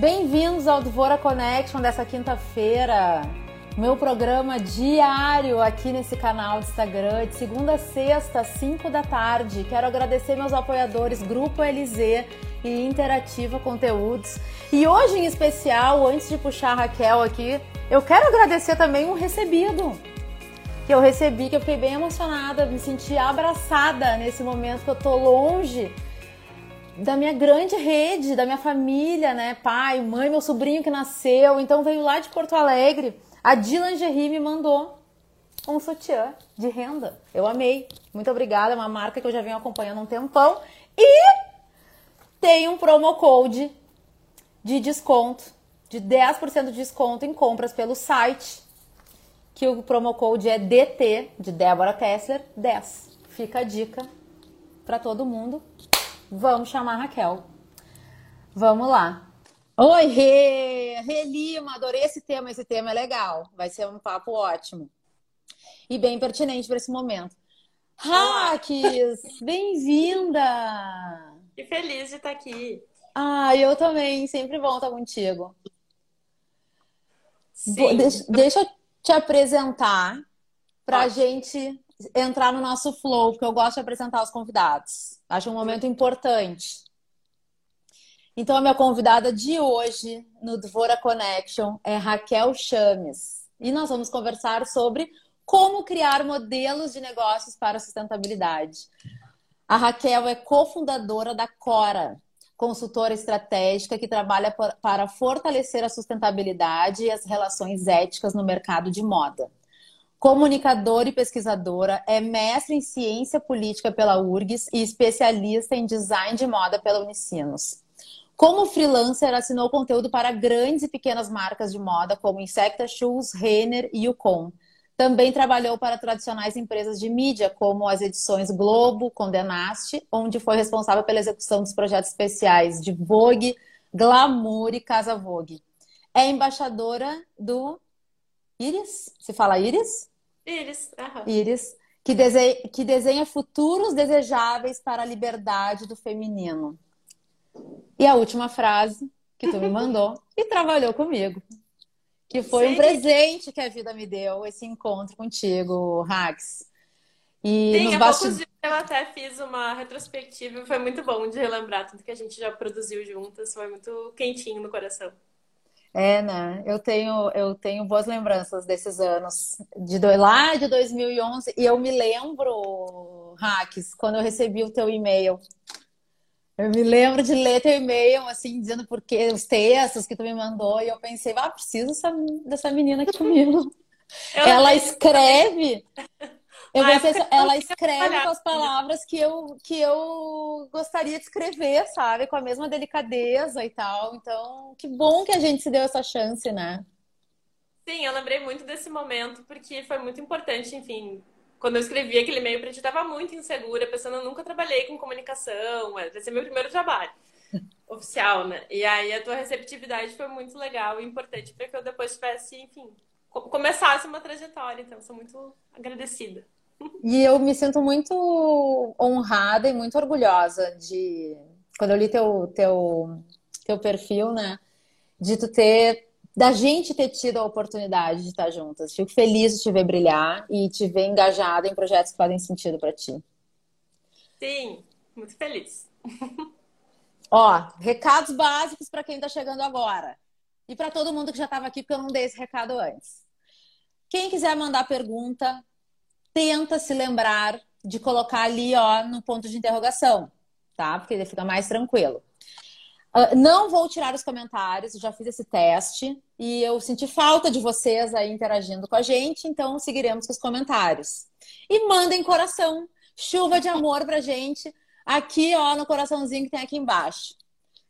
Bem-vindos ao Dvora Connection dessa quinta-feira. Meu programa diário aqui nesse canal do Instagram, de segunda a sexta, às 5 da tarde. Quero agradecer meus apoiadores, Grupo LZ e Interativa Conteúdos. E hoje, em especial, antes de puxar a Raquel aqui, eu quero agradecer também um recebido que eu recebi, que eu fiquei bem emocionada, me senti abraçada nesse momento que eu tô longe da minha grande rede, da minha família, né? Pai, mãe, meu sobrinho que nasceu, então veio lá de Porto Alegre. A Dylan Gerry me mandou um sutiã de renda. Eu amei. Muito obrigada, é uma marca que eu já venho acompanhando há um tempão. E tem um promo code de desconto, de 10% de desconto em compras pelo site que o promo code é DT, de Débora Kessler, 10. Fica a dica para todo mundo. Vamos chamar a Raquel. Vamos lá. Oi, Rê! Rê Lima, adorei esse tema. Esse tema é legal. Vai ser um papo ótimo. E bem pertinente para esse momento. Raques, bem-vinda! Que feliz de estar aqui. Ah, eu também. Sempre bom estar contigo. Sim. Deixa, deixa eu te apresentar para a gente entrar no nosso flow, porque eu gosto de apresentar os convidados. Acho um momento importante. Então, a minha convidada de hoje no Dvora Connection é Raquel Chames. E nós vamos conversar sobre como criar modelos de negócios para sustentabilidade. A Raquel é cofundadora da Cora, consultora estratégica que trabalha para fortalecer a sustentabilidade e as relações éticas no mercado de moda. Comunicadora e pesquisadora, é mestre em ciência política pela URGS e especialista em design de moda pela Unicinos. Como freelancer, assinou conteúdo para grandes e pequenas marcas de moda como Insecta Shoes, Renner e Yukon. Também trabalhou para tradicionais empresas de mídia, como as edições Globo, Condenaste, onde foi responsável pela execução dos projetos especiais de Vogue, Glamour e Casa Vogue. É embaixadora do Iris? Se fala Iris? Iris. Iris, que desenha, que desenha futuros desejáveis para a liberdade do feminino. E a última frase que tu me mandou e trabalhou comigo que foi Sim. um presente que a vida me deu, esse encontro contigo, Rax. E Sim, há bast... poucos dias eu até fiz uma retrospectiva e foi muito bom de relembrar tudo que a gente já produziu juntas, foi muito quentinho no coração. É, né? Eu tenho, eu tenho boas lembranças desses anos, de do, lá de 2011, e eu me lembro, Rax, quando eu recebi o teu e-mail eu me lembro de ler teu e-mail, assim, dizendo porque os textos que tu me mandou, e eu pensei, ah, preciso dessa, dessa menina aqui comigo. Eu ela escreve. Eu pensei, ela escreve com as palavras que eu, que eu gostaria de escrever, sabe? Com a mesma delicadeza e tal. Então, que bom que a gente se deu essa chance, né? Sim, eu lembrei muito desse momento, porque foi muito importante, enfim, quando eu escrevi aquele e-mail eu tava muito insegura, pensando, eu nunca trabalhei com comunicação, vai ser meu primeiro trabalho oficial, né? E aí a tua receptividade foi muito legal e importante para que eu depois tivesse, enfim, começasse uma trajetória. Então, sou muito agradecida. E eu me sinto muito honrada e muito orgulhosa de quando eu li teu teu teu perfil, né? De tu ter da gente ter tido a oportunidade de estar juntas. Fico feliz de te ver brilhar e te ver engajada em projetos que fazem sentido para ti. Sim, muito feliz. Ó, recados básicos para quem está chegando agora. E para todo mundo que já estava aqui, porque eu não dei esse recado antes. Quem quiser mandar pergunta, tenta se lembrar de colocar ali, ó, no ponto de interrogação, tá? Porque ele fica mais tranquilo. Uh, não vou tirar os comentários, já fiz esse teste e eu senti falta de vocês aí interagindo com a gente, então seguiremos com os comentários. E mandem coração, chuva de amor pra gente, aqui ó, no coraçãozinho que tem aqui embaixo.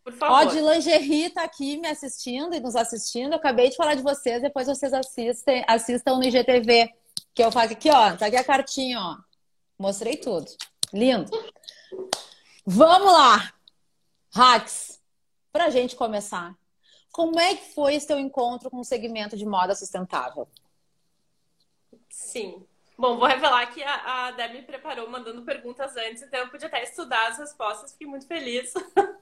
Por favor. Ó, de lingerie tá aqui me assistindo e nos assistindo. Eu acabei de falar de vocês, depois vocês assistem, assistam no IGTV, que eu faço aqui, ó. Tá aqui a cartinha, ó. Mostrei tudo. Lindo. Vamos lá. Hacks para a gente começar, como é que foi esse teu encontro com o segmento de moda sustentável? Sim. Bom, vou revelar que a, a me preparou mandando perguntas antes, então eu pude até estudar as respostas, fiquei muito feliz.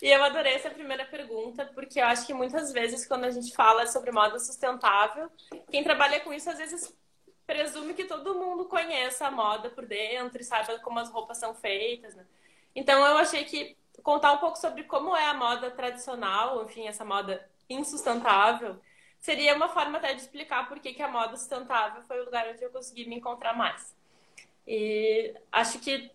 E eu adorei essa primeira pergunta, porque eu acho que muitas vezes, quando a gente fala sobre moda sustentável, quem trabalha com isso às vezes presume que todo mundo conheça a moda por dentro e saiba como as roupas são feitas, né? Então eu achei que contar um pouco sobre como é a moda tradicional, enfim, essa moda insustentável, seria uma forma até de explicar por que, que a moda sustentável foi o lugar onde eu consegui me encontrar mais. E acho que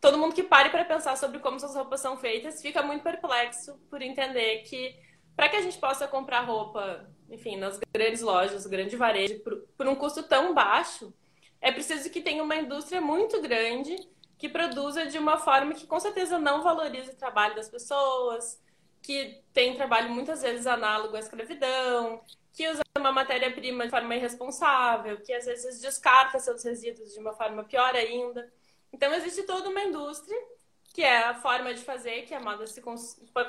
todo mundo que pare para pensar sobre como essas roupas são feitas fica muito perplexo por entender que para que a gente possa comprar roupa, enfim, nas grandes lojas, grande varejo, por, por um custo tão baixo, é preciso que tenha uma indústria muito grande que produza de uma forma que com certeza não valorize o trabalho das pessoas, que tem trabalho muitas vezes análogo à escravidão, que usa uma matéria-prima de forma irresponsável, que às vezes descarta seus resíduos de uma forma pior ainda. Então existe toda uma indústria que é a forma de fazer que a moda se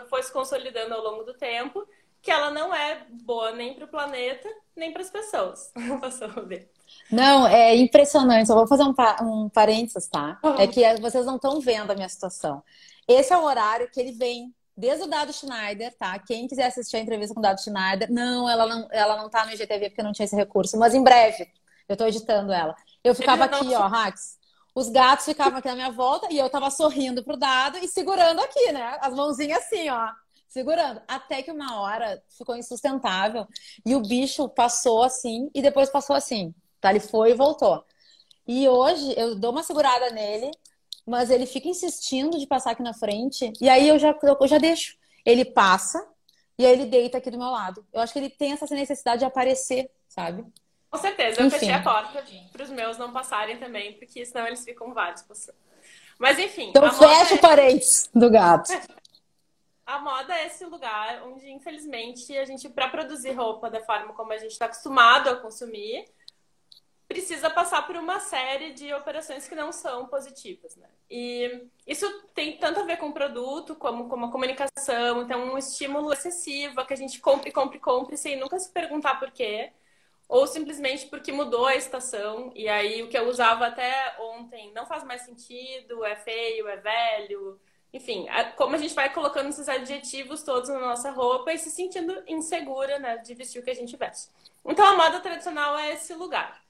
foi se consolidando ao longo do tempo, que ela não é boa nem para o planeta nem para as pessoas. Passou ver. Não, é impressionante. Eu vou fazer um, um parênteses, tá? Uhum. É que vocês não estão vendo a minha situação. Esse é o horário que ele vem desde o Dado Schneider, tá? Quem quiser assistir a entrevista com o Dado Schneider, não, ela não, ela não tá no IGTV porque não tinha esse recurso, mas em breve, eu tô editando ela. Eu ficava aqui, ó, Rax. Os gatos ficavam aqui na minha volta e eu tava sorrindo pro dado e segurando aqui, né? As mãozinhas assim, ó. Segurando. Até que uma hora ficou insustentável e o bicho passou assim e depois passou assim. Tá? Ele foi e voltou. E hoje eu dou uma segurada nele, mas ele fica insistindo de passar aqui na frente. E aí eu já, eu já deixo. Ele passa e aí ele deita aqui do meu lado. Eu acho que ele tem essa necessidade de aparecer, sabe? Com certeza. Eu enfim. fechei a porta para os meus não passarem também, porque senão eles ficam vários passando. Mas enfim. Então fecha é... o parênteses do gato. A moda é esse lugar onde, infelizmente, a gente, para produzir roupa da forma como a gente está acostumado a consumir, precisa passar por uma série de operações que não são positivas, né? E isso tem tanto a ver com o produto como com a comunicação, então um estímulo excessivo a que a gente compre, compre, compre sem nunca se perguntar por quê, ou simplesmente porque mudou a estação e aí o que eu usava até ontem não faz mais sentido, é feio, é velho, enfim, como a gente vai colocando esses adjetivos todos na nossa roupa e se sentindo insegura, né, de vestir o que a gente veste. Então a moda tradicional é esse lugar.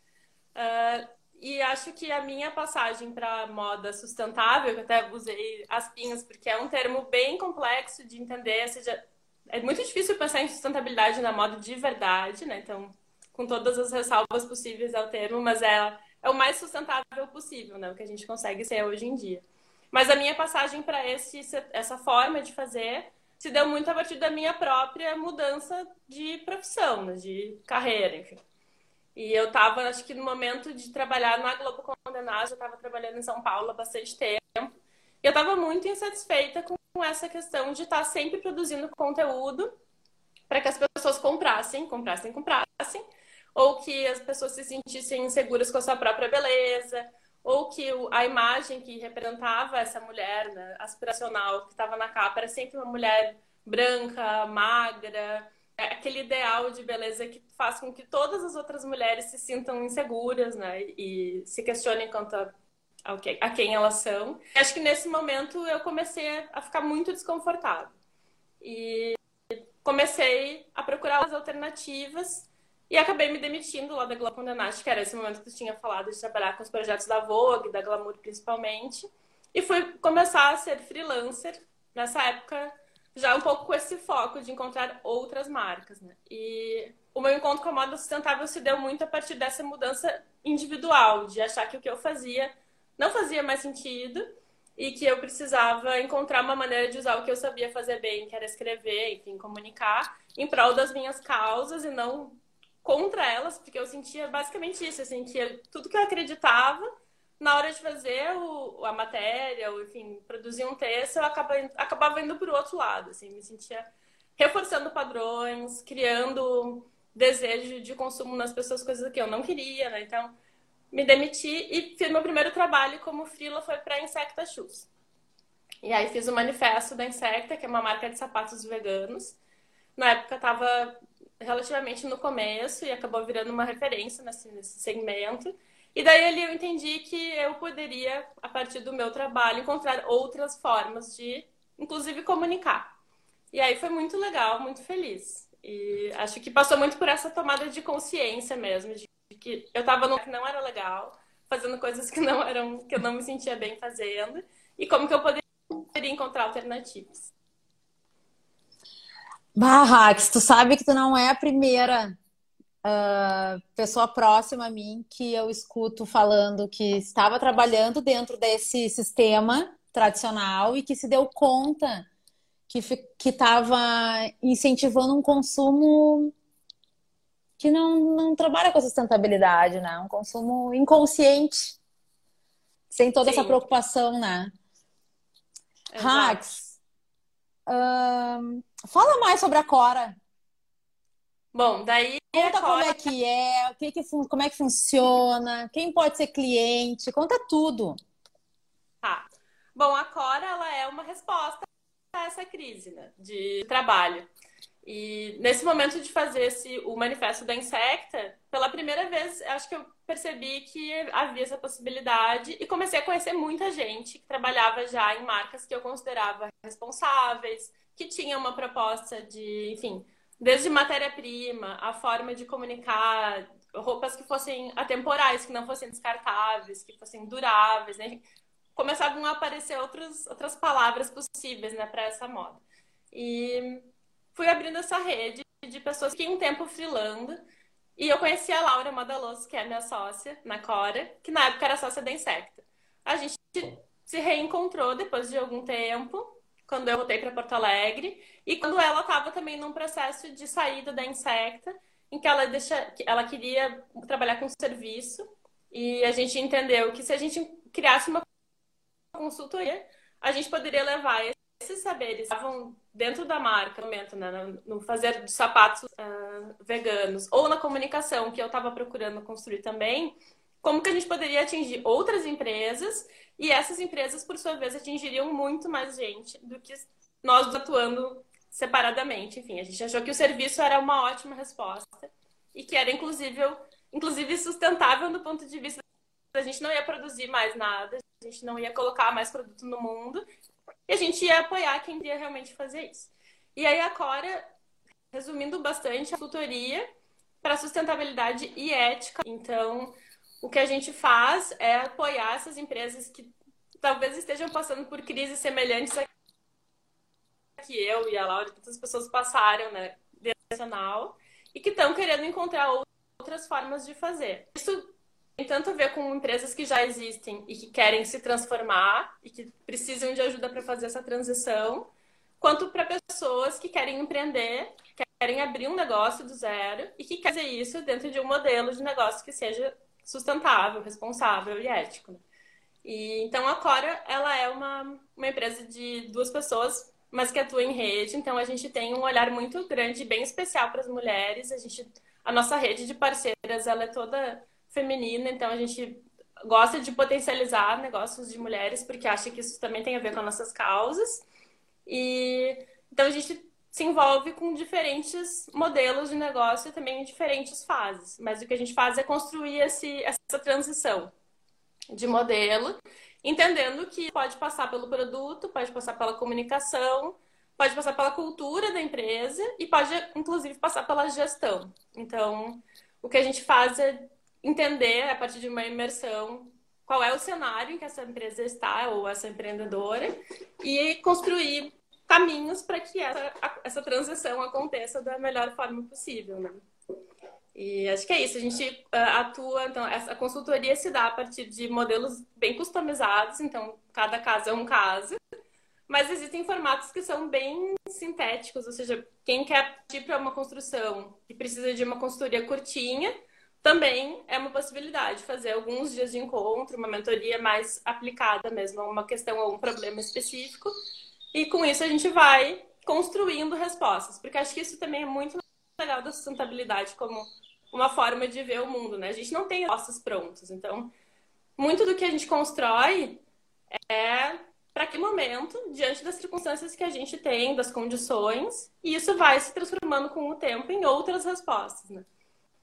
Uh, e acho que a minha passagem para moda sustentável, que até usei as pinhas, porque é um termo bem complexo de entender, seja, é muito difícil pensar em sustentabilidade na moda de verdade, né? Então, com todas as ressalvas possíveis ao termo, mas é, é o mais sustentável possível, né? O que a gente consegue ser hoje em dia. Mas a minha passagem para essa forma de fazer se deu muito a partir da minha própria mudança de profissão, né? de carreira, enfim. E eu estava, acho que no momento de trabalhar na Globo Condenada, eu estava trabalhando em São Paulo há bastante tempo. E eu estava muito insatisfeita com essa questão de estar tá sempre produzindo conteúdo para que as pessoas comprassem, comprassem, comprassem, ou que as pessoas se sentissem inseguras com a sua própria beleza, ou que a imagem que representava essa mulher né, aspiracional que estava na capa era sempre uma mulher branca, magra, é aquele ideal de beleza que faz com que todas as outras mulheres se sintam inseguras, né? E se questionem quanto a, a quem elas são. Acho que nesse momento eu comecei a ficar muito desconfortável. E comecei a procurar as alternativas e acabei me demitindo lá da Globo Condenast, que era esse momento que eu tinha falado de trabalhar com os projetos da Vogue, da Glamour principalmente. E fui começar a ser freelancer. Nessa época já um pouco com esse foco de encontrar outras marcas, né? E o meu encontro com a moda sustentável se deu muito a partir dessa mudança individual, de achar que o que eu fazia não fazia mais sentido e que eu precisava encontrar uma maneira de usar o que eu sabia fazer bem, que era escrever, enfim, comunicar, em prol das minhas causas e não contra elas, porque eu sentia basicamente isso, assim, que tudo que eu acreditava na hora de fazer o, a matéria, ou enfim, produzir um texto, eu acabava, acabava indo para o outro lado, assim, me sentia reforçando padrões, criando desejo de consumo nas pessoas, coisas que eu não queria, né? Então, me demiti e fiz meu primeiro trabalho como frila foi para Insecta Shoes. E aí fiz o manifesto da Insecta, que é uma marca de sapatos veganos. Na época estava relativamente no começo e acabou virando uma referência nesse, nesse segmento. E daí ali eu entendi que eu poderia, a partir do meu trabalho, encontrar outras formas de inclusive comunicar. E aí foi muito legal, muito feliz. E acho que passou muito por essa tomada de consciência mesmo, de que eu estava no que não era legal, fazendo coisas que não eram, que eu não me sentia bem fazendo, e como que eu poderia encontrar alternativas. Barrax, tu sabe que tu não é a primeira uh, pessoa próxima a mim que eu escuto falando que estava trabalhando dentro desse sistema tradicional e que se deu conta que estava incentivando um consumo que não, não trabalha com a sustentabilidade, né? Um consumo inconsciente, sem toda Sim. essa preocupação, né? Hax, fala mais sobre a Cora. Bom, daí. Conta Cora... como é que é, o que que, como é que funciona, quem pode ser cliente, conta tudo. Tá. Bom, a Cora ela é uma resposta a essa crise né, de trabalho. E nesse momento de fazer esse, o manifesto da Insecta, pela primeira vez, acho que eu percebi que havia essa possibilidade e comecei a conhecer muita gente que trabalhava já em marcas que eu considerava responsáveis, que tinha uma proposta de, enfim, desde matéria-prima, a forma de comunicar, roupas que fossem atemporais, que não fossem descartáveis, que fossem duráveis, né? Começavam a aparecer outros, outras palavras possíveis, né, para essa moda. E fui abrindo essa rede de pessoas que um tempo freelando. E eu conheci a Laura Madaloso, que é minha sócia na Cora, que na época era sócia da Insecta. A gente se reencontrou depois de algum tempo, quando eu voltei para Porto Alegre, e quando ela estava também num processo de saída da Insecta, em que ela, deixa, ela queria trabalhar com serviço, e a gente entendeu que se a gente criasse uma consultoria, a gente poderia levar esses saberes estavam dentro da marca no momento, né, no fazer sapatos uh, veganos. Ou na comunicação que eu estava procurando construir também, como que a gente poderia atingir outras empresas e essas empresas, por sua vez, atingiriam muito mais gente do que nós atuando separadamente. Enfim, a gente achou que o serviço era uma ótima resposta e que era inclusive, inclusive sustentável do ponto de vista a gente não ia produzir mais nada, a gente não ia colocar mais produto no mundo e a gente ia apoiar quem queria realmente fazer isso. E aí a Cora, resumindo bastante, a consultoria para sustentabilidade e ética. Então, o que a gente faz é apoiar essas empresas que talvez estejam passando por crises semelhantes a que eu e a Laura e outras pessoas passaram, né, nacional, e que estão querendo encontrar outras formas de fazer. Isso tem tanto a ver com empresas que já existem e que querem se transformar e que precisam de ajuda para fazer essa transição, quanto para pessoas que querem empreender, querem abrir um negócio do zero e que querem fazer isso dentro de um modelo de negócio que seja sustentável, responsável e ético. Né? E, então a Cora ela é uma, uma empresa de duas pessoas, mas que atua em rede. Então a gente tem um olhar muito grande, bem especial para as mulheres. A gente, a nossa rede de parceiras ela é toda feminina, então a gente gosta de potencializar negócios de mulheres, porque acha que isso também tem a ver com as nossas causas. E então a gente se envolve com diferentes modelos de negócio e também em diferentes fases. Mas o que a gente faz é construir esse, essa transição de modelo, entendendo que pode passar pelo produto, pode passar pela comunicação, pode passar pela cultura da empresa e pode, inclusive, passar pela gestão. Então, o que a gente faz é entender, a partir de uma imersão, qual é o cenário em que essa empresa está, ou essa empreendedora, e construir caminhos para que essa, essa transição aconteça da melhor forma possível. Né? E acho que é isso, a gente uh, atua, então, essa consultoria se dá a partir de modelos bem customizados, então cada caso é um caso, mas existem formatos que são bem sintéticos, ou seja, quem quer partir para uma construção e precisa de uma consultoria curtinha, também é uma possibilidade fazer alguns dias de encontro, uma mentoria mais aplicada mesmo a uma questão ou um problema específico. E com isso a gente vai construindo respostas, porque acho que isso também é muito legal da sustentabilidade como uma forma de ver o mundo, né? A gente não tem respostas prontas, então muito do que a gente constrói é para que momento, diante das circunstâncias que a gente tem, das condições, e isso vai se transformando com o tempo em outras respostas, né?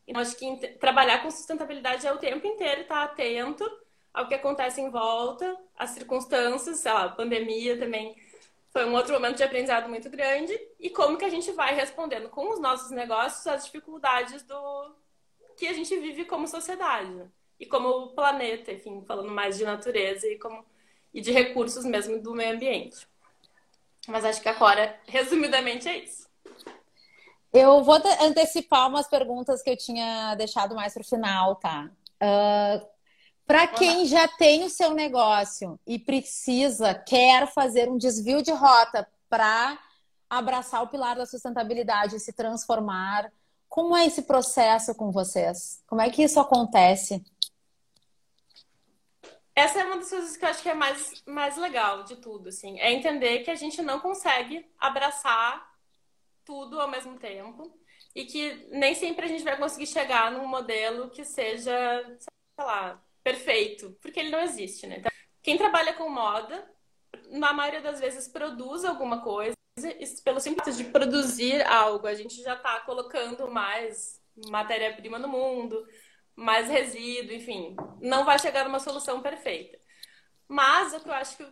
Então, acho que trabalhar com sustentabilidade é o tempo inteiro estar atento ao que acontece em volta, às circunstâncias, sei lá, pandemia também foi um outro momento de aprendizado muito grande e como que a gente vai respondendo com os nossos negócios as dificuldades do que a gente vive como sociedade e como planeta, enfim, falando mais de natureza e como e de recursos mesmo do meio ambiente. Mas acho que agora, resumidamente, é isso. Eu vou antecipar umas perguntas que eu tinha deixado mais para o final, tá? Uh, para quem já tem o seu negócio e precisa, quer fazer um desvio de rota para abraçar o pilar da sustentabilidade e se transformar, como é esse processo com vocês? Como é que isso acontece? Essa é uma das coisas que eu acho que é mais, mais legal de tudo, assim. É entender que a gente não consegue abraçar tudo ao mesmo tempo e que nem sempre a gente vai conseguir chegar num modelo que seja, sei lá, perfeito, porque ele não existe, né? Então, quem trabalha com moda, na maioria das vezes produz alguma coisa, pelo simples de produzir algo, a gente já está colocando mais matéria-prima no mundo, mais resíduo, enfim, não vai chegar numa solução perfeita. Mas o que eu acho que,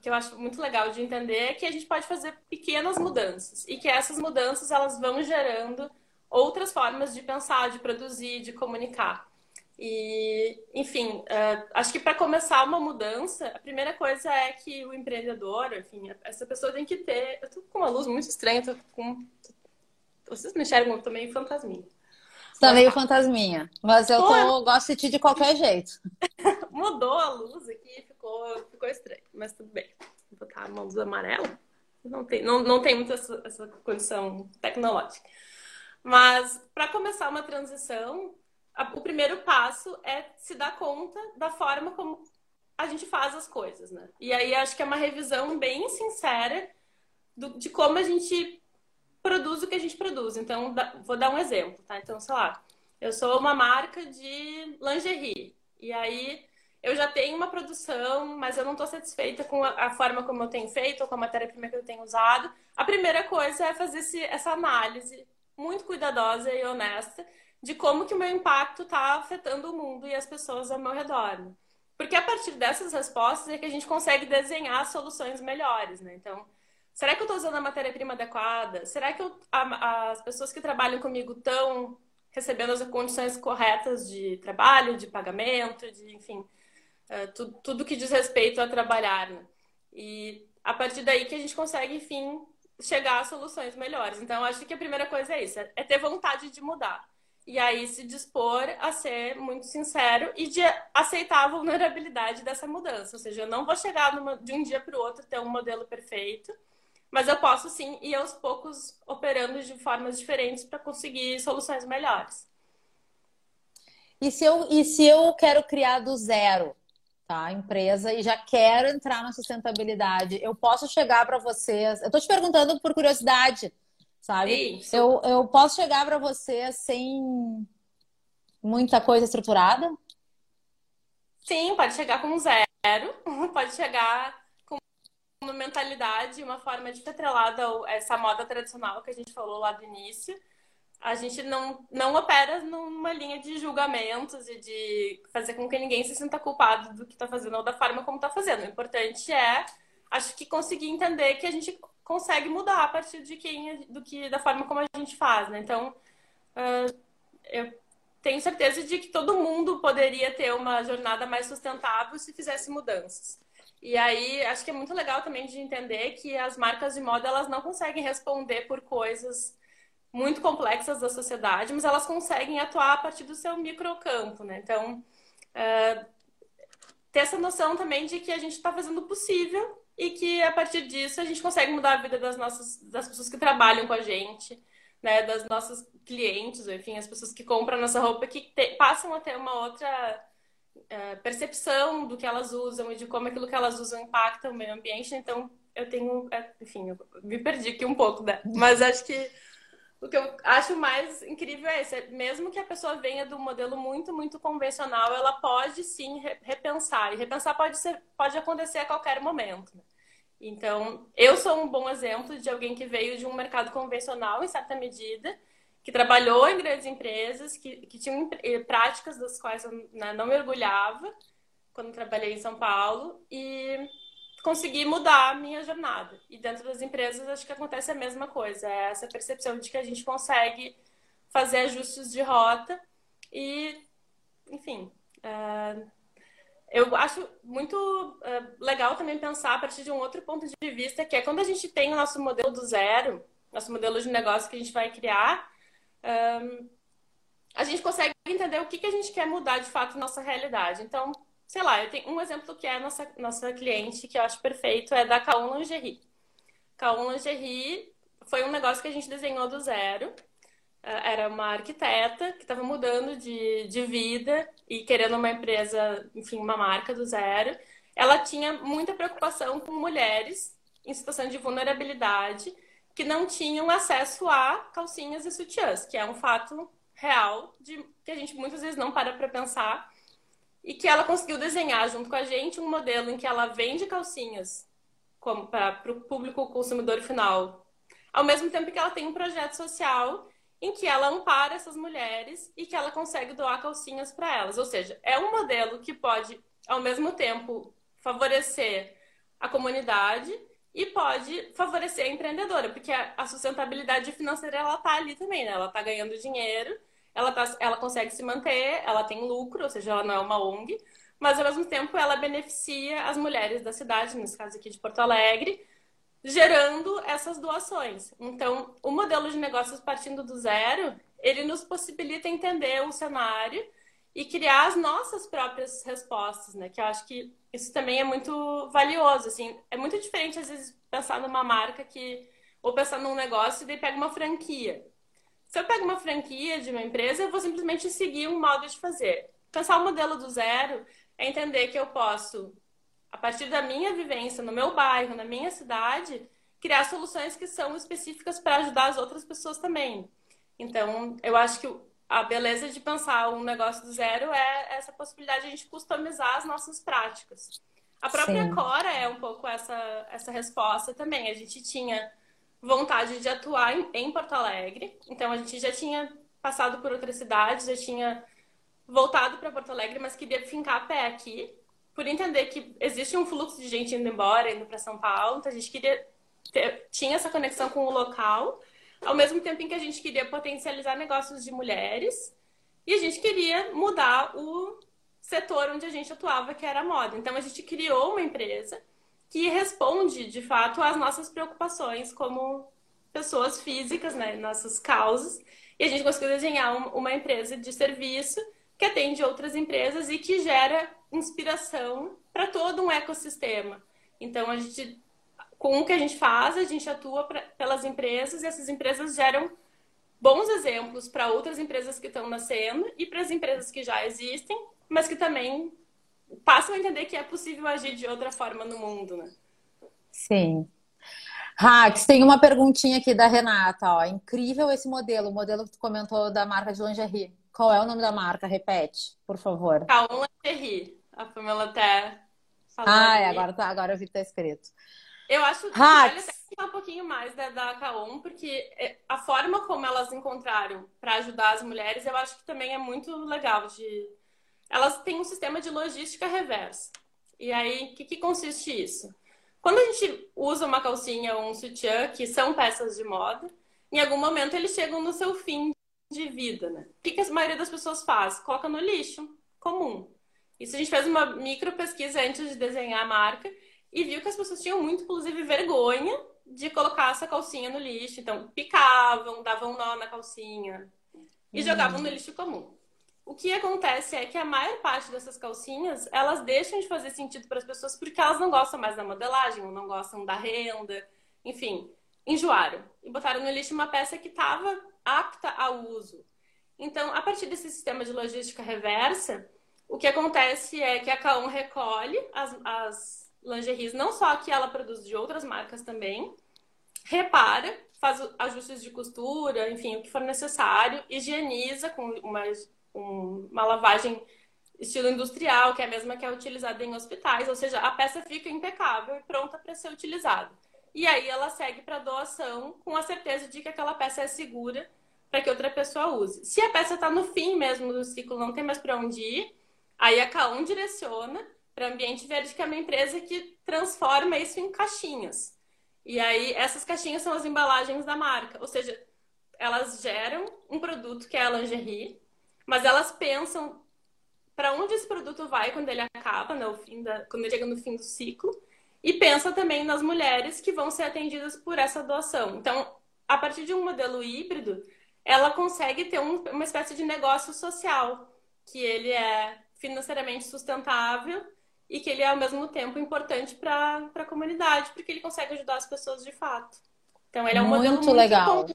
que eu acho muito legal de entender é que a gente pode fazer pequenas mudanças e que essas mudanças elas vão gerando outras formas de pensar, de produzir, de comunicar. E, enfim, uh, acho que para começar uma mudança, a primeira coisa é que o empreendedor, enfim, essa pessoa tem que ter. Eu tô com uma luz muito estranha, tô com. Vocês me enxergam, eu tô meio fantasminha. Tá meio fantasminha. Mas eu tô, gosto de ti de qualquer jeito. Mudou a luz aqui, ficou, ficou estranho. Mas tudo bem. Vou botar uma luz amarela. Não tem, não, não tem muito essa, essa condição tecnológica. Mas para começar uma transição, o primeiro passo é se dar conta da forma como a gente faz as coisas, né? E aí acho que é uma revisão bem sincera do, de como a gente produz o que a gente produz. Então, vou dar um exemplo, tá? Então, sei lá, eu sou uma marca de lingerie. E aí eu já tenho uma produção, mas eu não estou satisfeita com a, forma como eu tenho feito ou com a matéria-prima que eu tenho usado. A primeira coisa é fazer esse, essa análise muito cuidadosa e honesta de como que o meu impacto está afetando o mundo e as pessoas ao meu redor. Né? Porque a partir dessas respostas é que a gente consegue desenhar soluções melhores, né? Então, Será que eu estou usando a matéria-prima adequada? Será que eu, a, as pessoas que trabalham comigo estão recebendo as condições corretas de trabalho, de pagamento, de, enfim, uh, tu, tudo que diz respeito a trabalhar. Né? E a partir daí que a gente consegue, enfim, chegar a soluções melhores. Então, acho que a primeira coisa é isso, é ter vontade de mudar. E aí se dispor a ser muito sincero e de aceitar a vulnerabilidade dessa mudança. Ou seja, eu não vou chegar numa, de um dia para o outro ter um modelo perfeito mas eu posso sim ir aos poucos operando de formas diferentes para conseguir soluções melhores. E se eu, e se eu quero criar do zero, tá? A empresa e já quero entrar na sustentabilidade, eu posso chegar para vocês. Eu estou te perguntando por curiosidade, sabe? Isso. Eu, eu posso chegar para vocês sem muita coisa estruturada? Sim, pode chegar com zero, pode chegar uma mentalidade, uma forma de atrelada a essa moda tradicional que a gente falou lá do início. A gente não, não opera numa linha de julgamentos e de fazer com que ninguém se sinta culpado do que está fazendo ou da forma como está fazendo. O importante é, acho que conseguir entender que a gente consegue mudar a partir de quem, do que, da forma como a gente faz, né? Então, uh, eu tenho certeza de que todo mundo poderia ter uma jornada mais sustentável se fizesse mudanças. E aí, acho que é muito legal também de entender que as marcas de moda, elas não conseguem responder por coisas muito complexas da sociedade, mas elas conseguem atuar a partir do seu microcampo, né? Então, uh, ter essa noção também de que a gente está fazendo o possível e que a partir disso a gente consegue mudar a vida das nossas das pessoas que trabalham com a gente, né, das nossas clientes, enfim, as pessoas que compram nossa roupa que te, passam a ter uma outra é, percepção do que elas usam e de como aquilo que elas usam impacta o meio ambiente. Então, eu tenho, é, enfim, eu me perdi aqui um pouco, né? Mas acho que o que eu acho mais incrível é isso, é, mesmo que a pessoa venha do modelo muito, muito convencional, ela pode sim repensar. E repensar pode, ser, pode acontecer a qualquer momento. Né? Então, eu sou um bom exemplo de alguém que veio de um mercado convencional, em certa medida, que trabalhou em grandes empresas, que, que tinham práticas das quais eu né, não mergulhava quando trabalhei em São Paulo e conseguir mudar a minha jornada. E dentro das empresas, acho que acontece a mesma coisa. É essa percepção de que a gente consegue fazer ajustes de rota e, enfim. Uh, eu acho muito uh, legal também pensar a partir de um outro ponto de vista, que é quando a gente tem o nosso modelo do zero, nosso modelo de negócio que a gente vai criar, um, a gente consegue entender o que, que a gente quer mudar de fato na nossa realidade. Então, sei lá, eu tenho um exemplo que é a nossa, nossa cliente, que eu acho perfeito, é da Kaon Lingerie. Kaon Lingerie foi um negócio que a gente desenhou do zero. Eh, era uma arquiteta que estava mudando de, de vida e querendo uma empresa, enfim, uma marca do zero. Ela tinha muita preocupação com mulheres em situação de vulnerabilidade que não tinham acesso a calcinhas e sutiãs, que é um fato real de que a gente muitas vezes não para para pensar e que ela conseguiu desenhar junto com a gente um modelo em que ela vende calcinhas para o público consumidor final, ao mesmo tempo que ela tem um projeto social em que ela ampara essas mulheres e que ela consegue doar calcinhas para elas. Ou seja, é um modelo que pode, ao mesmo tempo, favorecer a comunidade e pode favorecer a empreendedora, porque a sustentabilidade financeira ela tá ali também, né? Ela tá ganhando dinheiro ela, tá, ela consegue se manter, ela tem lucro, ou seja, ela não é uma ONG, mas ao mesmo tempo ela beneficia as mulheres da cidade, nesse caso aqui de Porto Alegre, gerando essas doações. Então, o modelo de negócios partindo do zero, ele nos possibilita entender o cenário e criar as nossas próprias respostas, né? Que eu acho que isso também é muito valioso, assim. É muito diferente, às vezes, pensar numa marca que... Ou pensar num negócio e daí pega uma franquia. Se eu pego uma franquia de uma empresa, eu vou simplesmente seguir um modo de fazer. Pensar o modelo do zero é entender que eu posso, a partir da minha vivência no meu bairro, na minha cidade, criar soluções que são específicas para ajudar as outras pessoas também. Então, eu acho que a beleza de pensar um negócio do zero é essa possibilidade de a gente customizar as nossas práticas. A própria Sim. Cora é um pouco essa, essa resposta também. A gente tinha vontade de atuar em, em Porto Alegre. Então a gente já tinha passado por outras cidades, já tinha voltado para Porto Alegre, mas queria fincar a pé aqui, por entender que existe um fluxo de gente indo embora, indo para São Paulo, então a gente queria tinha essa conexão com o local, ao mesmo tempo em que a gente queria potencializar negócios de mulheres e a gente queria mudar o setor onde a gente atuava, que era a moda. Então a gente criou uma empresa que responde, de fato, às nossas preocupações como pessoas físicas, né, nossas causas. E a gente conseguiu desenhar uma empresa de serviço que atende outras empresas e que gera inspiração para todo um ecossistema. Então, a gente, com o que a gente faz, a gente atua pra, pelas empresas e essas empresas geram bons exemplos para outras empresas que estão nascendo e para as empresas que já existem, mas que também passam a entender que é possível agir de outra forma no mundo, né? Sim. Rax, tem uma perguntinha aqui da Renata, ó. Incrível esse modelo, o modelo que tu comentou da marca de lingerie. Qual é o nome da marca? Repete, por favor. Calon Lingerie. A Pamela até falou. Ah, é, agora, tá, agora eu vi que tá escrito. Eu acho que vale até falar um pouquinho mais da, da Kaon, porque é, a forma como elas encontraram para ajudar as mulheres, eu acho que também é muito legal de, elas têm um sistema de logística reversa. E aí, o que, que consiste isso? Quando a gente usa uma calcinha ou um sutiã, que são peças de moda, em algum momento eles chegam no seu fim de vida, né? O que, que a maioria das pessoas faz? Coloca no lixo comum. Isso a gente fez uma micro pesquisa antes de desenhar a marca e viu que as pessoas tinham muito, inclusive, vergonha de colocar essa calcinha no lixo. Então, picavam, davam nó na calcinha e hum. jogavam no lixo comum. O que acontece é que a maior parte dessas calcinhas, elas deixam de fazer sentido para as pessoas porque elas não gostam mais da modelagem, ou não gostam da renda, enfim, enjoaram e botaram no lixo uma peça que estava apta ao uso. Então, a partir desse sistema de logística reversa, o que acontece é que a Kaon recolhe as, as lingeries, não só que ela produz de outras marcas também, repara, faz ajustes de costura, enfim, o que for necessário, higieniza com uma um, uma lavagem estilo industrial, que é a mesma que é utilizada em hospitais, ou seja, a peça fica impecável e pronta para ser utilizada. E aí ela segue para doação com a certeza de que aquela peça é segura para que outra pessoa use. Se a peça está no fim mesmo do ciclo, não tem mais para onde ir, aí a K1 direciona para Ambiente Verde, que é uma empresa que transforma isso em caixinhas. E aí, essas caixinhas são as embalagens da marca. Ou seja, elas geram um produto que é a lingerie, mas elas pensam para onde esse produto vai quando ele acaba, né, da, quando ele chega no fim do ciclo, e pensa também nas mulheres que vão ser atendidas por essa doação. Então, a partir de um modelo híbrido, ela consegue ter um, uma espécie de negócio social, que ele é financeiramente sustentável e que ele é ao mesmo tempo importante para a comunidade, porque ele consegue ajudar as pessoas de fato. Então, ele é um muito modelo muito legal.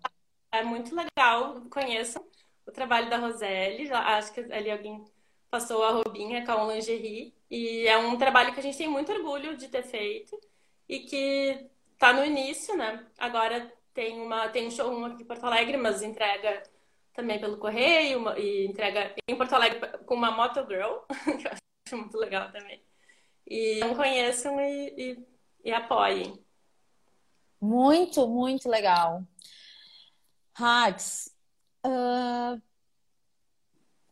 É muito legal. Conheçam o trabalho da Roseli. Acho que ali alguém passou a Robinha com a Lingerie. E é um trabalho que a gente tem muito orgulho de ter feito e que está no início, né? Agora tem, uma, tem um showroom aqui em Porto Alegre, mas entrega também pelo correio e entrega em Porto Alegre com uma Motogirl, que eu acho muito legal também. E não conheçam e, e, e apoiem. Muito, muito legal. Hags, uh,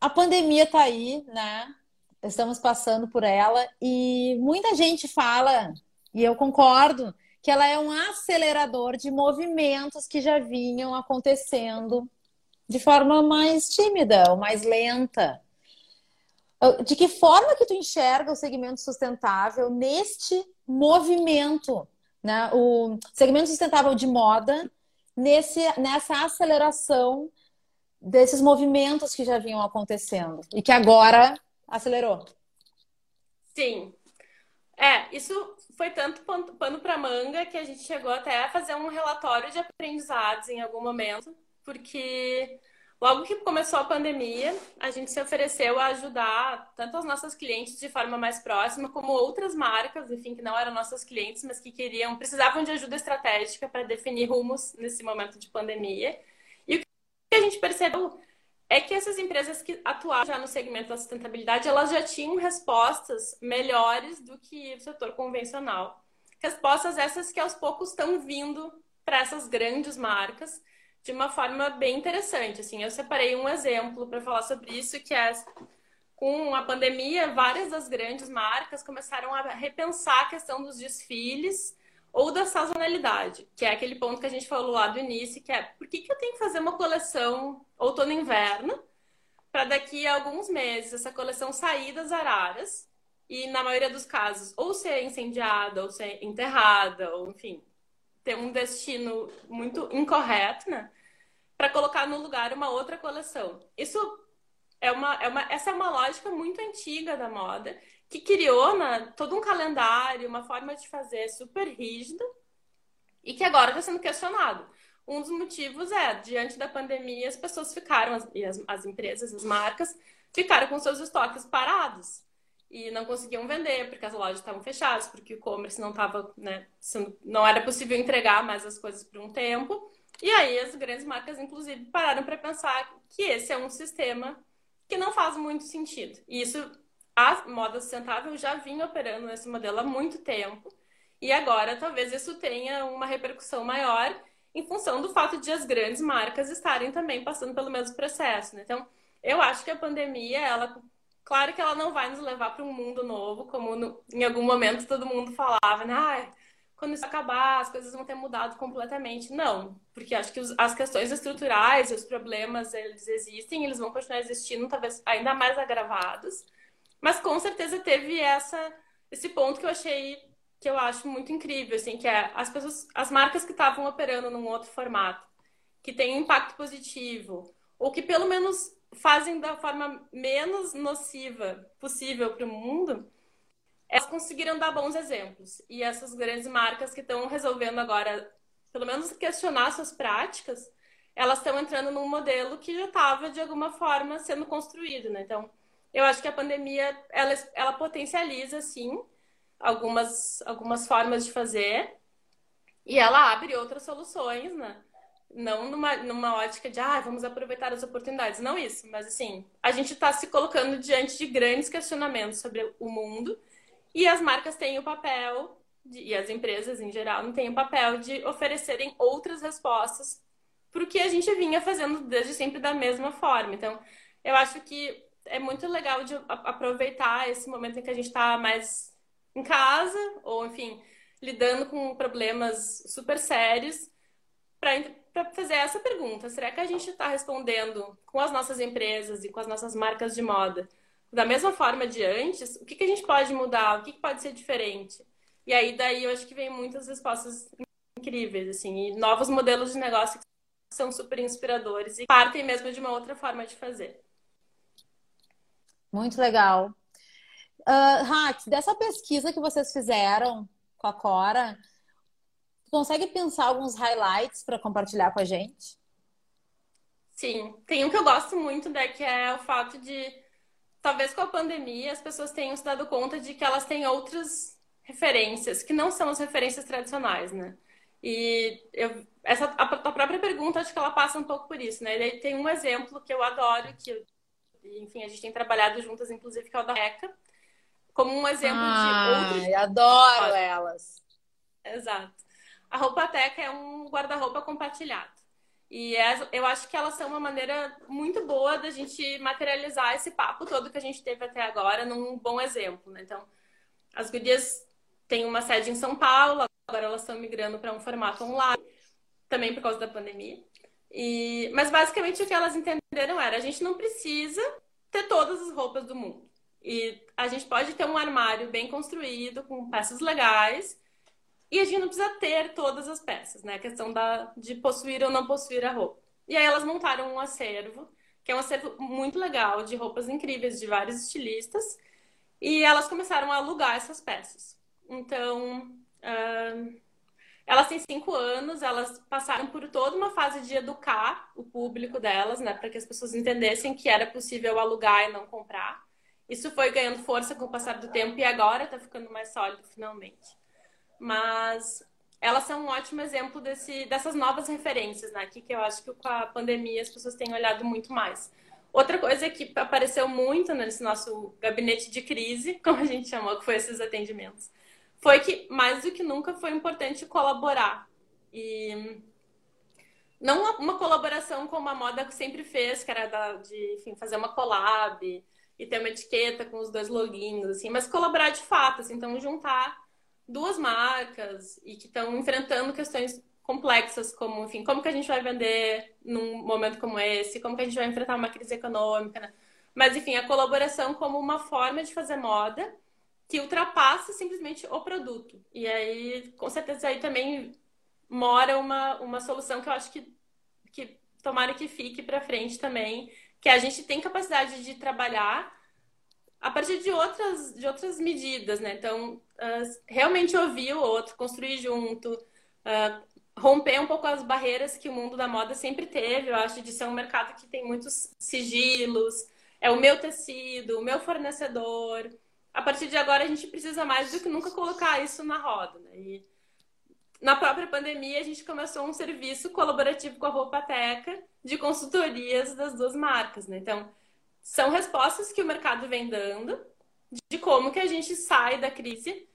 a pandemia tá aí, né? Estamos passando por ela e muita gente fala, e eu concordo, que ela é um acelerador de movimentos que já vinham acontecendo de forma mais tímida ou mais lenta. De que forma que tu enxerga o segmento sustentável neste movimento, né? O segmento sustentável de moda nesse, nessa aceleração desses movimentos que já vinham acontecendo e que agora acelerou. Sim. É, isso foi tanto pano para manga que a gente chegou até a fazer um relatório de aprendizados em algum momento, porque logo que começou a pandemia, a gente se ofereceu a ajudar tanto as nossas clientes de forma mais próxima, como outras marcas, enfim, que não eram nossas clientes, mas que queriam, precisavam de ajuda estratégica para definir rumos nesse momento de pandemia. E o que a gente percebeu é que essas empresas que atuavam já no segmento da sustentabilidade, elas já tinham respostas melhores do que o setor convencional. Respostas essas que aos poucos estão vindo para essas grandes marcas de uma forma bem interessante. Assim, eu separei um exemplo para falar sobre isso, que é com a pandemia, várias das grandes marcas começaram a repensar a questão dos desfiles ou da sazonalidade, que é aquele ponto que a gente falou lá do início, que é por que, que eu tenho que fazer uma coleção outono e inverno para daqui a alguns meses essa coleção sair das araras e, na maioria dos casos, ou ser incendiada, ou ser enterrada, ou enfim, ter um destino muito incorreto, né? Para colocar no lugar uma outra coleção. Isso é uma, é uma, essa é uma lógica muito antiga da moda que criou né, todo um calendário, uma forma de fazer super rígida e que agora está sendo questionado. Um dos motivos é, diante da pandemia, as pessoas ficaram, as, as empresas, as marcas, ficaram com seus estoques parados e não conseguiam vender porque as lojas estavam fechadas, porque o e-commerce não estava, né, não era possível entregar mais as coisas por um tempo. E aí as grandes marcas, inclusive, pararam para pensar que esse é um sistema que não faz muito sentido. E isso a moda sustentável já vinha operando nesse modelo há muito tempo. E agora talvez isso tenha uma repercussão maior em função do fato de as grandes marcas estarem também passando pelo mesmo processo. Né? Então, eu acho que a pandemia, ela, claro que ela não vai nos levar para um mundo novo, como no, em algum momento todo mundo falava, né? Ah, quando isso acabar, as coisas vão ter mudado completamente. Não, porque acho que os, as questões estruturais, os problemas, eles existem, eles vão continuar existindo, talvez ainda mais agravados. Mas com certeza teve essa esse ponto que eu achei que eu acho muito incrível, assim, que é as pessoas, as marcas que estavam operando num outro formato, que tem um impacto positivo, ou que pelo menos fazem da forma menos nociva possível para o mundo, elas conseguiram dar bons exemplos. E essas grandes marcas que estão resolvendo agora, pelo menos questionar suas práticas, elas estão entrando num modelo que já estava de alguma forma sendo construído, né? Então, eu acho que a pandemia ela, ela potencializa sim algumas, algumas formas de fazer e ela abre outras soluções, né? Não numa, numa ótica de, ah, vamos aproveitar as oportunidades. Não isso, mas assim, a gente está se colocando diante de grandes questionamentos sobre o mundo e as marcas têm o papel, de, e as empresas em geral, não têm o papel de oferecerem outras respostas para o que a gente vinha fazendo desde sempre da mesma forma. Então, eu acho que é muito legal de aproveitar esse momento em que a gente está mais em casa, ou enfim, lidando com problemas super sérios, para fazer essa pergunta: será que a gente está respondendo com as nossas empresas e com as nossas marcas de moda da mesma forma de antes? O que, que a gente pode mudar? O que, que pode ser diferente? E aí, daí, eu acho que vem muitas respostas incríveis, assim, e novos modelos de negócio que são super inspiradores e partem mesmo de uma outra forma de fazer. Muito legal. Uh, dessa pesquisa que vocês fizeram com a Cora, consegue pensar alguns highlights para compartilhar com a gente? Sim, tem um que eu gosto muito, né, que é o fato de, talvez com a pandemia, as pessoas tenham se dado conta de que elas têm outras referências, que não são as referências tradicionais, né? E eu, essa, a, a própria pergunta, acho que ela passa um pouco por isso, né? E tem um exemplo que eu adoro, que, enfim, a gente tem trabalhado juntas, inclusive, que é o da ECA, como um exemplo ah, de outros. adoro elas. Exato. A roupa teca é um guarda-roupa compartilhado. E eu acho que elas são uma maneira muito boa da gente materializar esse papo todo que a gente teve até agora num bom exemplo. Né? Então, as gurias têm uma sede em São Paulo, agora elas estão migrando para um formato online, também por causa da pandemia. E, mas basicamente o que elas entenderam era: a gente não precisa ter todas as roupas do mundo. E a gente pode ter um armário bem construído, com peças legais, e a gente não precisa ter todas as peças, né? A questão da, de possuir ou não possuir a roupa. E aí elas montaram um acervo, que é um acervo muito legal, de roupas incríveis, de vários estilistas, e elas começaram a alugar essas peças. Então, uh, elas têm cinco anos, elas passaram por toda uma fase de educar o público delas, né? Para que as pessoas entendessem que era possível alugar e não comprar. Isso foi ganhando força com o passar do tempo e agora está ficando mais sólido finalmente. Mas elas são um ótimo exemplo desse, dessas novas referências, né? Aqui que eu acho que com a pandemia as pessoas têm olhado muito mais. Outra coisa que apareceu muito nesse nosso gabinete de crise, como a gente chamou, que foi esses atendimentos, foi que mais do que nunca foi importante colaborar. E não uma colaboração como a moda sempre fez, que era de enfim, fazer uma collab, e ter uma etiqueta com os dois logins, assim, mas colaborar de fato, assim, então juntar duas marcas e que estão enfrentando questões complexas, como, enfim, como que a gente vai vender num momento como esse, como que a gente vai enfrentar uma crise econômica, né? Mas, enfim, a colaboração como uma forma de fazer moda que ultrapassa simplesmente o produto. E aí, com certeza, aí também mora uma, uma solução que eu acho que, que tomara que fique para frente também, que a gente tem capacidade de trabalhar a partir de outras, de outras medidas, né? Então, uh, realmente ouvir o outro, construir junto, uh, romper um pouco as barreiras que o mundo da moda sempre teve. Eu acho de ser um mercado que tem muitos sigilos, é o meu tecido, o meu fornecedor. A partir de agora, a gente precisa mais do que nunca colocar isso na roda, né? E na própria pandemia, a gente começou um serviço colaborativo com a Roupa Teca, de consultorias das duas marcas, né? Então, são respostas que o mercado vem dando de como que a gente sai da crise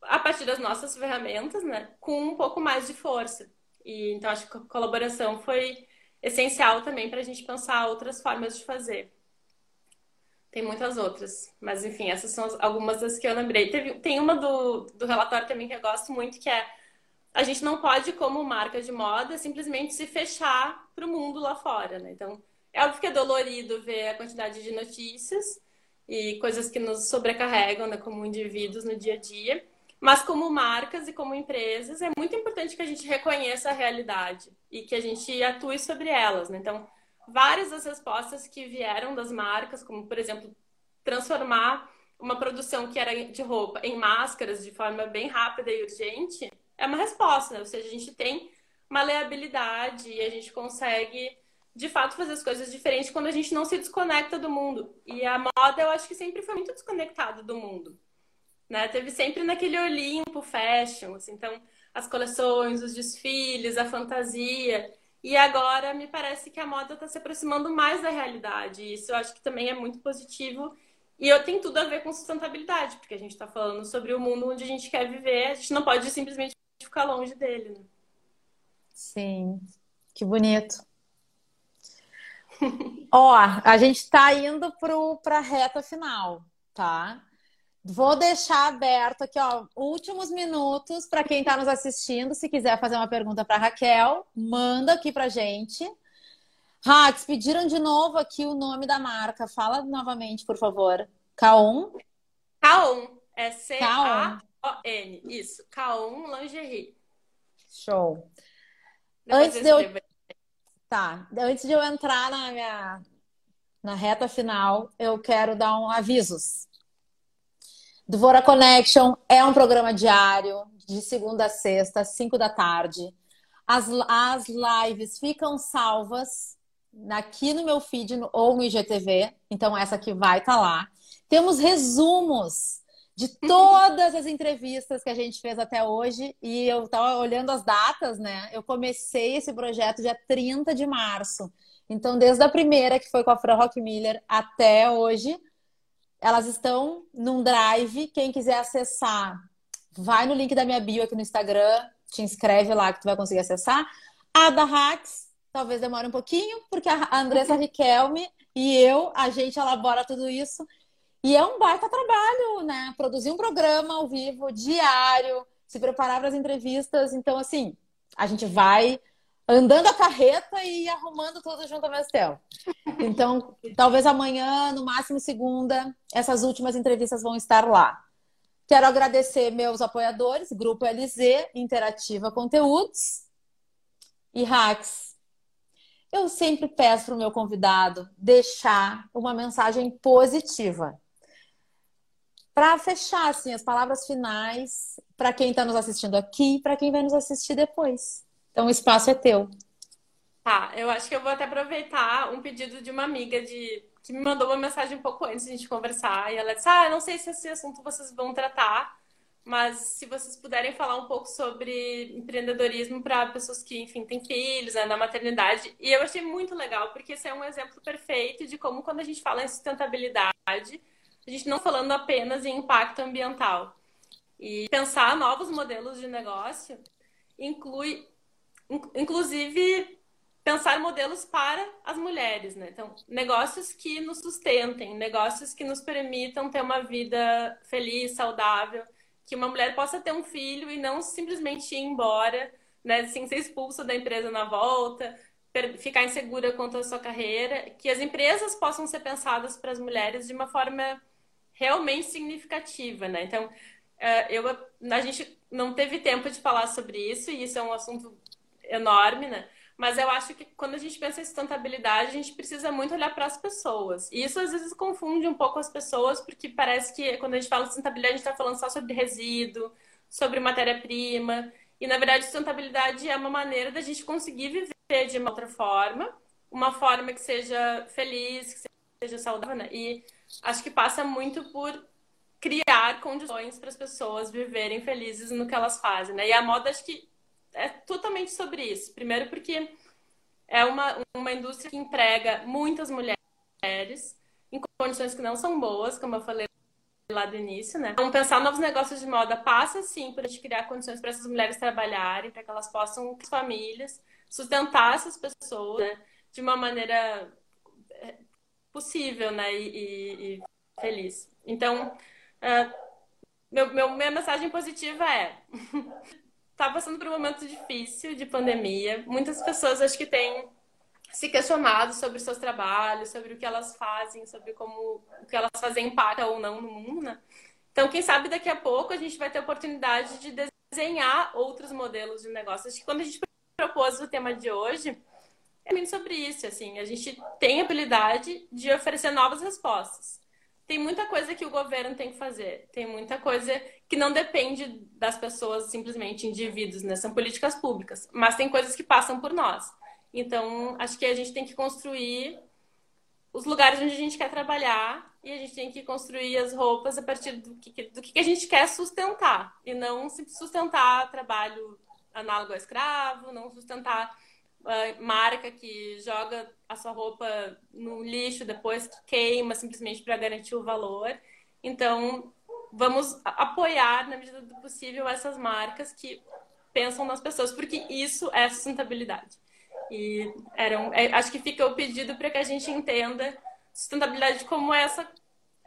a partir das nossas ferramentas, né? Com um pouco mais de força. E então acho que a colaboração foi essencial também para a gente pensar outras formas de fazer. Tem muitas outras, mas enfim, essas são algumas das que eu lembrei. Teve, tem uma do, do relatório também que eu gosto muito, que é a gente não pode, como marca de moda, simplesmente se fechar para o mundo lá fora, né? Então, é óbvio que é dolorido ver a quantidade de notícias e coisas que nos sobrecarregam, né, como indivíduos no dia a dia. Mas como marcas e como empresas, é muito importante que a gente reconheça a realidade e que a gente atue sobre elas, né? Então, várias das respostas que vieram das marcas, como por exemplo, transformar uma produção que era de roupa em máscaras de forma bem rápida e urgente, é uma resposta, né? ou seja, a gente tem maleabilidade e a gente consegue de fato fazer as coisas diferentes quando a gente não se desconecta do mundo. E a moda eu acho que sempre foi muito desconectada do mundo. Né? Teve sempre naquele Olimpo fashion, assim, então as coleções, os desfiles, a fantasia. E agora me parece que a moda está se aproximando mais da realidade. E isso eu acho que também é muito positivo. E eu tenho tudo a ver com sustentabilidade, porque a gente está falando sobre o mundo onde a gente quer viver, a gente não pode simplesmente ficar longe dele, né? Sim, que bonito. Ó, a gente está indo para a reta final, tá? Vou deixar aberto aqui, ó, últimos minutos para quem está nos assistindo. Se quiser fazer uma pergunta para Raquel, manda aqui para gente. Rax, pediram de novo aqui o nome da marca. Fala novamente, por favor. K1? K1. É C-A-O-N. Isso. K1 Lingerie. Show. Antes de eu... Tá. Antes de eu entrar na minha na reta final, eu quero dar um avisos. Dvora Connection é um programa diário, de segunda a sexta, às 5 da tarde. As, as lives ficam salvas aqui no meu feed no, ou no IGTV, então essa aqui vai estar tá lá. Temos resumos de todas as entrevistas que a gente fez até hoje e eu estava olhando as datas, né? Eu comecei esse projeto dia 30 de março. Então, desde a primeira, que foi com a Fran Rockmiller, até hoje, elas estão num drive. Quem quiser acessar, vai no link da minha bio aqui no Instagram, te inscreve lá que tu vai conseguir acessar. A da Hacks, talvez demore um pouquinho, porque a Andressa Riquelme e eu, a gente elabora tudo isso. E é um baita trabalho, né? Produzir um programa ao vivo, diário, se preparar para as entrevistas. Então, assim, a gente vai andando a carreta e arrumando tudo junto ao mesmo. Então, talvez amanhã, no máximo segunda, essas últimas entrevistas vão estar lá. Quero agradecer meus apoiadores, Grupo LZ, Interativa Conteúdos e Hacks. Eu sempre peço para o meu convidado deixar uma mensagem positiva. Para fechar, assim, as palavras finais para quem está nos assistindo aqui e para quem vai nos assistir depois. Então, o espaço é teu. Tá, eu acho que eu vou até aproveitar um pedido de uma amiga de que me mandou uma mensagem um pouco antes de a gente conversar. E ela disse: Ah, não sei se esse assunto vocês vão tratar, mas se vocês puderem falar um pouco sobre empreendedorismo para pessoas que, enfim, têm filhos, né, na maternidade. E eu achei muito legal, porque esse é um exemplo perfeito de como, quando a gente fala em sustentabilidade, a gente não falando apenas em impacto ambiental. E pensar novos modelos de negócio inclui inclusive pensar modelos para as mulheres, né? Então, negócios que nos sustentem, negócios que nos permitam ter uma vida feliz, saudável, que uma mulher possa ter um filho e não simplesmente ir embora, né, sem ser expulsa da empresa na volta, ficar insegura quanto à sua carreira, que as empresas possam ser pensadas para as mulheres de uma forma realmente significativa, né? Então, eh, eu, a gente não teve tempo de falar sobre isso e isso é um assunto enorme, né? Mas eu acho que quando a gente pensa em sustentabilidade, a gente precisa muito olhar para as pessoas. E isso às vezes confunde um pouco as pessoas, porque parece que quando a gente fala de sustentabilidade, a gente está falando só sobre resíduo, sobre matéria-prima. E na verdade, sustentabilidade é uma maneira da gente conseguir viver de uma outra forma, uma forma que seja feliz, que seja saudável. Né? E acho que passa muito por criar condições para as pessoas viverem felizes no que elas fazem. Né? E a moda, acho que é totalmente sobre isso. Primeiro, porque é uma, uma indústria que emprega muitas mulheres em condições que não são boas, como eu falei lá do início, né? Então, pensar novos negócios de moda passa, sim, por a gente criar condições para essas mulheres trabalharem, para que elas possam, as famílias, sustentar essas pessoas né? de uma maneira possível, né? E, e, e feliz. Então, uh, meu, meu, minha mensagem positiva é está passando por um momento difícil de pandemia. Muitas pessoas acho que têm se questionado sobre seus trabalhos, sobre o que elas fazem, sobre como o que elas fazem impacta ou não no mundo, né? Então, quem sabe daqui a pouco a gente vai ter a oportunidade de desenhar outros modelos de negócio. Acho que quando a gente propôs o tema de hoje, é sobre isso, assim, a gente tem habilidade de oferecer novas respostas tem muita coisa que o governo tem que fazer. Tem muita coisa que não depende das pessoas, simplesmente indivíduos, né? São políticas públicas. Mas tem coisas que passam por nós. Então, acho que a gente tem que construir os lugares onde a gente quer trabalhar e a gente tem que construir as roupas a partir do que, do que a gente quer sustentar. E não sustentar trabalho análogo ao escravo, não sustentar marca que joga a sua roupa no lixo depois que queima simplesmente para garantir o valor. Então, vamos apoiar na medida do possível essas marcas que pensam nas pessoas, porque isso é sustentabilidade. E era um, é, acho que fica o pedido para que a gente entenda sustentabilidade como essa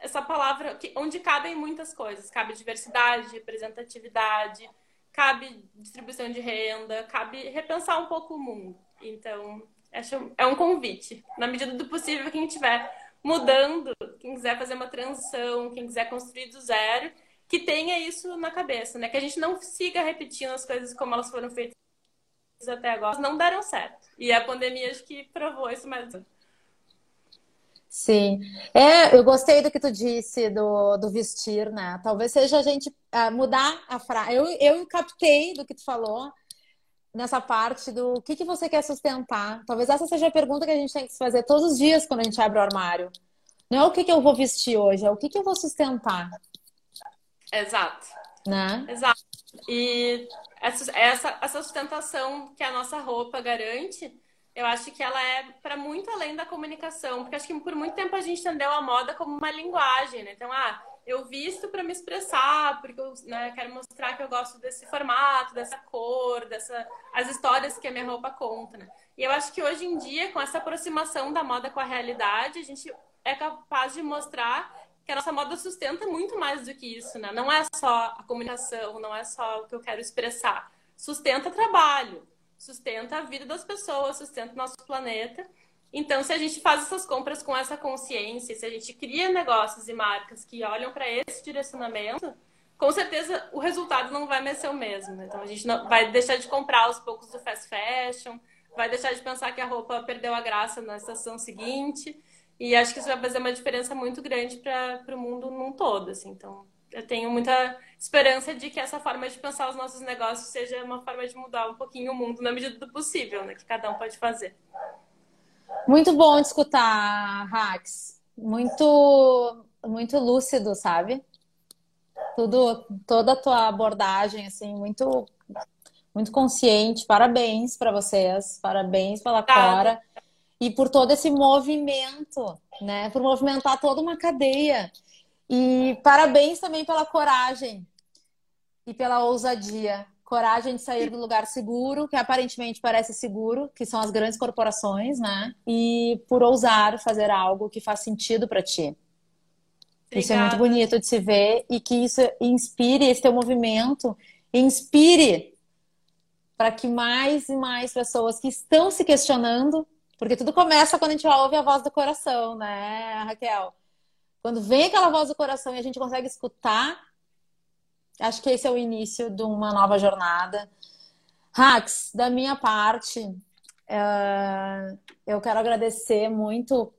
essa palavra que, onde cabem muitas coisas. Cabe diversidade, representatividade, cabe distribuição de renda, cabe repensar um pouco o mundo. Então, acho é um convite. Na medida do possível, quem estiver mudando, quem quiser fazer uma transição, quem quiser construir do zero, que tenha isso na cabeça, né? Que a gente não siga repetindo as coisas como elas foram feitas até agora, não deram certo. E a pandemia acho que provou isso mais. Sim. É, eu gostei do que tu disse do, do vestir, né? Talvez seja a gente uh, mudar a frase. Eu, eu captei do que tu falou nessa parte do o que, que você quer sustentar. Talvez essa seja a pergunta que a gente tem que se fazer todos os dias quando a gente abre o armário. Não é o que, que eu vou vestir hoje, é o que, que eu vou sustentar. Exato. Né? Exato. E essa, essa, essa sustentação que a nossa roupa garante eu acho que ela é para muito além da comunicação, porque acho que por muito tempo a gente entendeu a moda como uma linguagem, né? Então, ah, eu visto para me expressar, porque eu né, quero mostrar que eu gosto desse formato, dessa cor, dessa as histórias que a minha roupa conta, né? E eu acho que hoje em dia, com essa aproximação da moda com a realidade, a gente é capaz de mostrar que a nossa moda sustenta muito mais do que isso, né? Não é só a comunicação, não é só o que eu quero expressar. Sustenta trabalho, sustenta a vida das pessoas, sustenta o nosso planeta. Então, se a gente faz essas compras com essa consciência, se a gente cria negócios e marcas que olham para esse direcionamento, com certeza o resultado não vai mais ser o mesmo. Então, a gente não, vai deixar de comprar aos poucos do fast fashion, vai deixar de pensar que a roupa perdeu a graça na estação seguinte. E acho que isso vai fazer uma diferença muito grande para o mundo num todo. Assim. Então, eu tenho muita esperança de que essa forma de pensar os nossos negócios seja uma forma de mudar um pouquinho o mundo na medida do possível, né? Que cada um pode fazer. Muito bom de escutar, Rax. Muito, muito lúcido, sabe? Tudo, toda a tua abordagem, assim, muito, muito consciente. Parabéns para vocês, parabéns pela Cora e por todo esse movimento, né? Por movimentar toda uma cadeia. E parabéns também pela coragem e pela ousadia. Coragem de sair do lugar seguro, que aparentemente parece seguro, que são as grandes corporações, né? E por ousar fazer algo que faz sentido para ti. Obrigada. Isso é muito bonito de se ver e que isso inspire esse teu movimento, inspire para que mais e mais pessoas que estão se questionando, porque tudo começa quando a gente ouve a voz do coração, né, Raquel? Quando vem aquela voz do coração e a gente consegue escutar, acho que esse é o início de uma nova jornada. Rax, da minha parte, uh, eu quero agradecer muito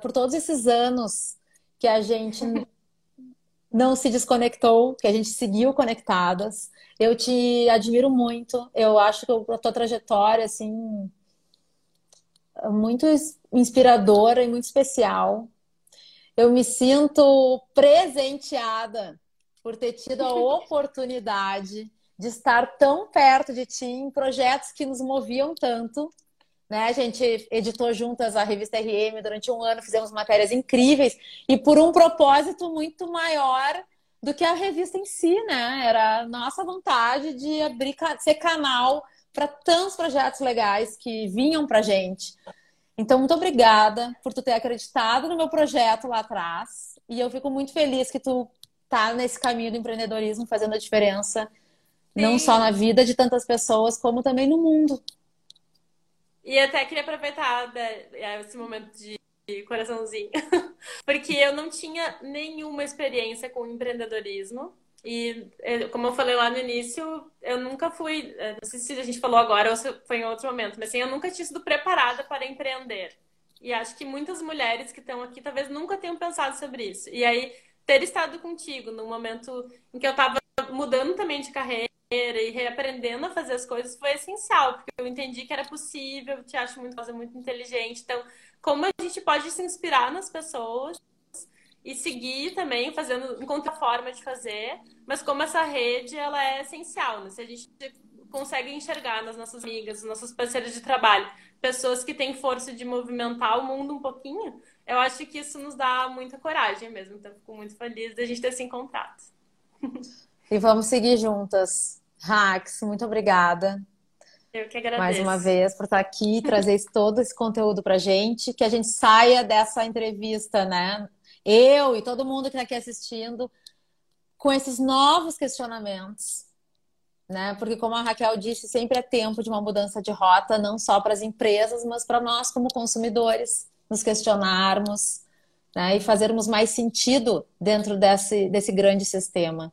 por, todos esses anos que a gente não se desconectou, que a gente seguiu conectadas. Eu te admiro muito. Eu acho que a tua trajetória, assim, muito inspiradora e muito especial eu me sinto presenteada por ter tido a oportunidade de estar tão perto de ti em projetos que nos moviam tanto. Né? A gente editou juntas a revista RM durante um ano, fizemos matérias incríveis e por um propósito muito maior do que a revista em si, né? Era a nossa vontade de abrir, ser canal para tantos projetos legais que vinham para gente. Então, muito obrigada por tu ter acreditado no meu projeto lá atrás. E eu fico muito feliz que tu tá nesse caminho do empreendedorismo, fazendo a diferença, Sim. não só na vida de tantas pessoas, como também no mundo. E até queria aproveitar né, esse momento de coraçãozinho, porque eu não tinha nenhuma experiência com empreendedorismo. E, é, como eu falei lá no início, eu nunca fui, é, não sei se a gente falou agora ou se foi em outro momento, mas assim, eu nunca tinha sido preparada para empreender. E acho que muitas mulheres que estão aqui talvez nunca tenham pensado sobre isso. E aí, ter estado contigo no momento em que eu estava mudando também de carreira e reaprendendo a fazer as coisas foi essencial, porque eu entendi que era possível, te acho muito, muito inteligente. Então, como a gente pode se inspirar nas pessoas e seguir também fazendo encontrar forma de fazer, mas como essa rede ela é essencial, né? Se a gente consegue enxergar nas nossas amigas, nos nossos parceiros de trabalho, pessoas que têm força de movimentar o mundo um pouquinho, eu acho que isso nos dá muita coragem mesmo. Então, fico muito feliz de a gente ter se encontrado. E vamos seguir juntas. Rax, muito obrigada. Eu que agradeço. Mais uma vez por estar aqui, trazer todo esse conteúdo pra gente, que a gente saia dessa entrevista, né? Eu e todo mundo que está aqui assistindo, com esses novos questionamentos, né? Porque como a Raquel disse, sempre é tempo de uma mudança de rota, não só para as empresas, mas para nós como consumidores, nos questionarmos, né? E fazermos mais sentido dentro desse, desse grande sistema.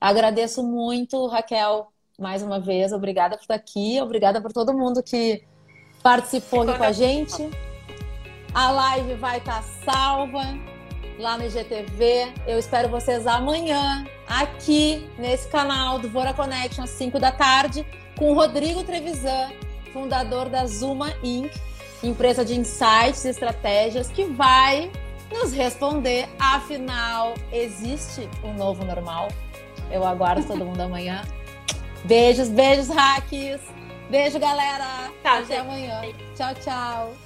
Agradeço muito, Raquel, mais uma vez. Obrigada por estar aqui, obrigada por todo mundo que participou aqui com a gente. A live vai estar salva lá no IGTV. Eu espero vocês amanhã, aqui nesse canal do Vora Connection, às 5 da tarde, com o Rodrigo Trevisan, fundador da Zuma Inc., empresa de insights e estratégias, que vai nos responder, afinal, existe um novo normal? Eu aguardo todo mundo amanhã. Beijos, beijos, hacks. Beijo, galera. Tchau, Até amanhã. Tchau, tchau.